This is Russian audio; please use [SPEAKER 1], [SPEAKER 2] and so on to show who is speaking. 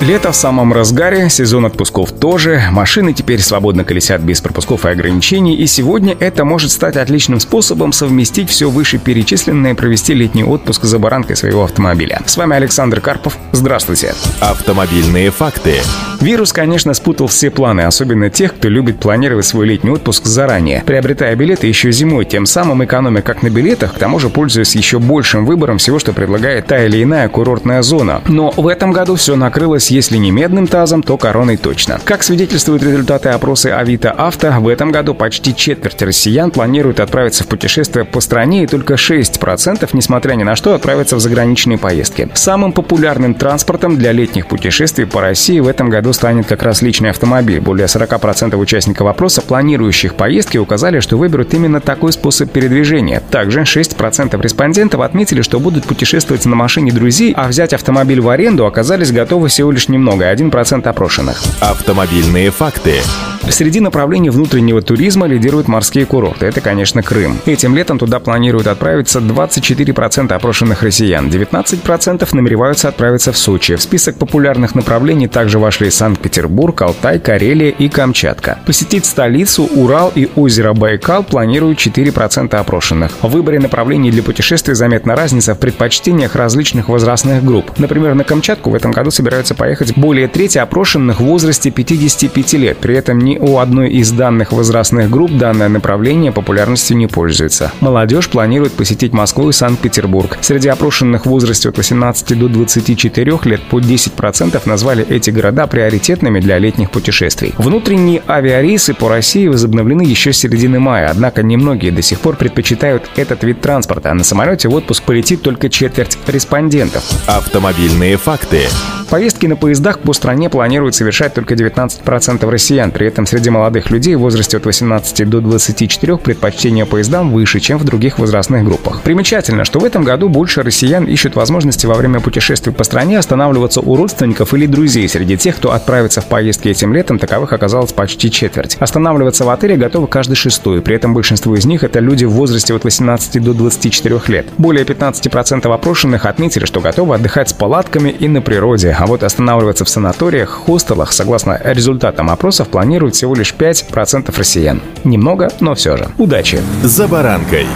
[SPEAKER 1] Лето в самом разгаре, сезон отпусков тоже, машины теперь свободно колесят без пропусков и ограничений, и сегодня это может стать отличным способом совместить все вышеперечисленное и провести летний отпуск за баранкой своего автомобиля. С вами Александр Карпов. Здравствуйте.
[SPEAKER 2] Автомобильные факты.
[SPEAKER 1] Вирус, конечно, спутал все планы, особенно тех, кто любит планировать свой летний отпуск заранее, приобретая билеты еще зимой, тем самым экономя как на билетах, к тому же пользуясь еще большим выбором всего, что предлагает та или иная курортная зона. Но в этом году все накрылось оказалось, если не медным тазом, то короной точно. Как свидетельствуют результаты опроса Авито Авто, в этом году почти четверть россиян планируют отправиться в путешествие по стране, и только 6%, несмотря ни на что, отправятся в заграничные поездки. Самым популярным транспортом для летних путешествий по России в этом году станет как раз личный автомобиль. Более 40% участников опроса, планирующих поездки, указали, что выберут именно такой способ передвижения. Также 6% респондентов отметили, что будут путешествовать на машине друзей, а взять автомобиль в аренду оказались готовы всего лишь немного, 1% опрошенных.
[SPEAKER 2] Автомобильные факты.
[SPEAKER 1] Среди направлений внутреннего туризма лидируют морские курорты. Это, конечно, Крым. Этим летом туда планируют отправиться 24% опрошенных россиян. 19% намереваются отправиться в Сочи. В список популярных направлений также вошли Санкт-Петербург, Алтай, Карелия и Камчатка. Посетить столицу, Урал и озеро Байкал планируют 4% опрошенных. В выборе направлений для путешествий заметна разница в предпочтениях различных возрастных групп. Например, на Камчатку в этом году собираются поехать более трети опрошенных в возрасте 55 лет. При этом у одной из данных возрастных групп данное направление популярностью не пользуется. Молодежь планирует посетить Москву и Санкт-Петербург. Среди опрошенных в возрасте от 18 до 24 лет по 10% назвали эти города приоритетными для летних путешествий. Внутренние авиарейсы по России возобновлены еще с середины мая, однако немногие до сих пор предпочитают этот вид транспорта, на самолете в отпуск полетит только четверть респондентов.
[SPEAKER 2] Автомобильные факты.
[SPEAKER 1] Поездки на поездах по стране планируют совершать только 19% россиян. При этом среди молодых людей в возрасте от 18 до 24 предпочтение поездам выше, чем в других возрастных группах. Примечательно, что в этом году больше россиян ищут возможности во время путешествий по стране останавливаться у родственников или друзей. Среди тех, кто отправится в поездки этим летом, таковых оказалось почти четверть. Останавливаться в отеле готовы каждый шестой. При этом большинство из них это люди в возрасте от 18 до 24 лет. Более 15% опрошенных отметили, что готовы отдыхать с палатками и на природе. А вот останавливаться в санаториях, хостелах, согласно результатам опросов, планируют всего лишь 5% россиян. Немного, но все же. Удачи!
[SPEAKER 2] За баранкой.